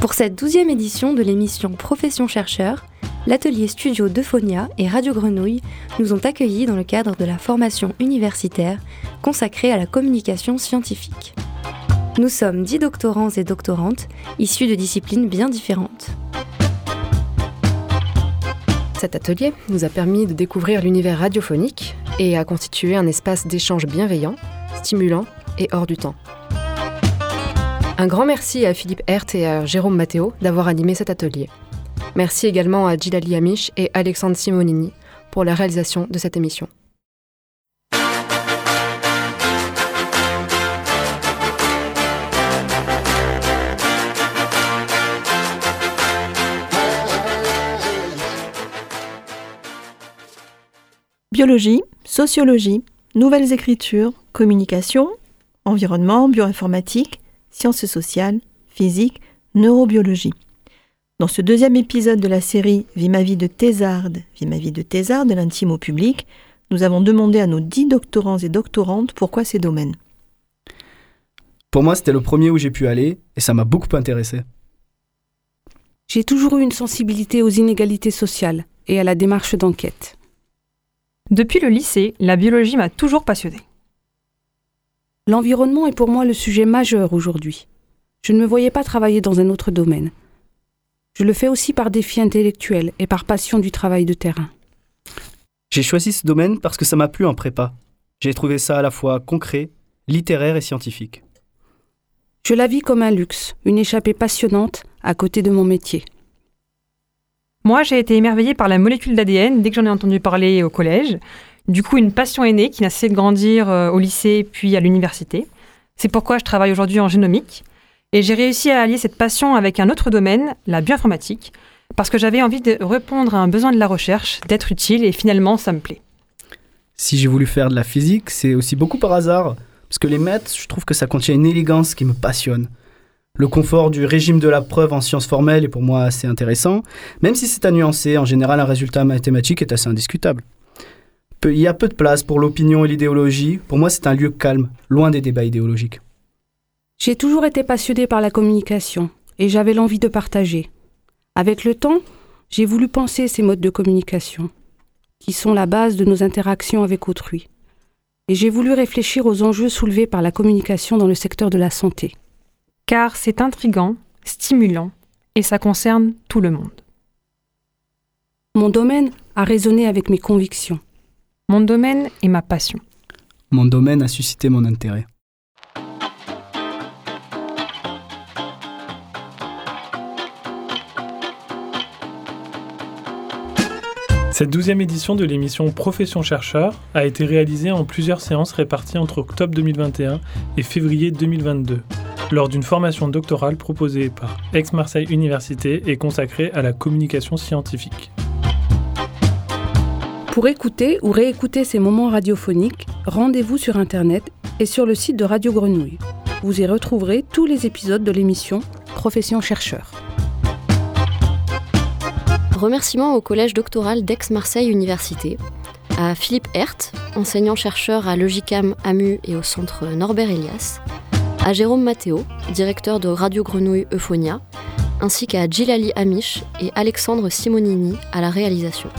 Pour cette douzième édition de l'émission Profession chercheur, l'atelier studio d'Euphonia et Radio Grenouille nous ont accueillis dans le cadre de la formation universitaire consacrée à la communication scientifique. Nous sommes dix doctorants et doctorantes issus de disciplines bien différentes. Cet atelier nous a permis de découvrir l'univers radiophonique et a constitué un espace d'échange bienveillant, stimulant et hors du temps. Un grand merci à Philippe Hert et à Jérôme Matteo d'avoir animé cet atelier. Merci également à Gilali Amish et Alexandre Simonini pour la réalisation de cette émission. Biologie, sociologie, nouvelles écritures, communication, environnement, bioinformatique, sciences sociales, physique, neurobiologie. Dans ce deuxième épisode de la série Vie ma vie de thésarde, Vie ma vie de thésarde, l'intime au public, nous avons demandé à nos dix doctorants et doctorantes pourquoi ces domaines. Pour moi, c'était le premier où j'ai pu aller et ça m'a beaucoup intéressé. J'ai toujours eu une sensibilité aux inégalités sociales et à la démarche d'enquête. Depuis le lycée, la biologie m'a toujours passionnée. L'environnement est pour moi le sujet majeur aujourd'hui. Je ne me voyais pas travailler dans un autre domaine. Je le fais aussi par défi intellectuel et par passion du travail de terrain. J'ai choisi ce domaine parce que ça m'a plu en prépa. J'ai trouvé ça à la fois concret, littéraire et scientifique. Je la vis comme un luxe, une échappée passionnante à côté de mon métier. Moi, j'ai été émerveillée par la molécule d'ADN dès que j'en ai entendu parler au collège. Du coup, une passion est née qui n'a cessé de grandir euh, au lycée puis à l'université. C'est pourquoi je travaille aujourd'hui en génomique. Et j'ai réussi à allier cette passion avec un autre domaine, la bioinformatique, parce que j'avais envie de répondre à un besoin de la recherche, d'être utile, et finalement, ça me plaît. Si j'ai voulu faire de la physique, c'est aussi beaucoup par hasard, parce que les maths, je trouve que ça contient une élégance qui me passionne. Le confort du régime de la preuve en sciences formelles est pour moi assez intéressant, même si c'est à nuancer, en général un résultat mathématique est assez indiscutable. Il y a peu de place pour l'opinion et l'idéologie, pour moi c'est un lieu calme, loin des débats idéologiques. J'ai toujours été passionnée par la communication et j'avais l'envie de partager. Avec le temps, j'ai voulu penser ces modes de communication, qui sont la base de nos interactions avec autrui. Et j'ai voulu réfléchir aux enjeux soulevés par la communication dans le secteur de la santé car c'est intrigant, stimulant et ça concerne tout le monde. Mon domaine a résonné avec mes convictions. Mon domaine est ma passion. Mon domaine a suscité mon intérêt. Cette douzième édition de l'émission Profession chercheur a été réalisée en plusieurs séances réparties entre octobre 2021 et février 2022 lors d'une formation doctorale proposée par Aix-Marseille Université et consacrée à la communication scientifique. Pour écouter ou réécouter ces moments radiophoniques, rendez-vous sur Internet et sur le site de Radio Grenouille. Vous y retrouverez tous les épisodes de l'émission Profession chercheur. Remerciements au Collège doctoral d'Aix-Marseille Université, à Philippe Hert, enseignant-chercheur à Logicam AMU et au centre Norbert Elias, à Jérôme Matteo, directeur de Radio Grenouille Euphonia, ainsi qu'à Gilali Amish et Alexandre Simonini à la réalisation.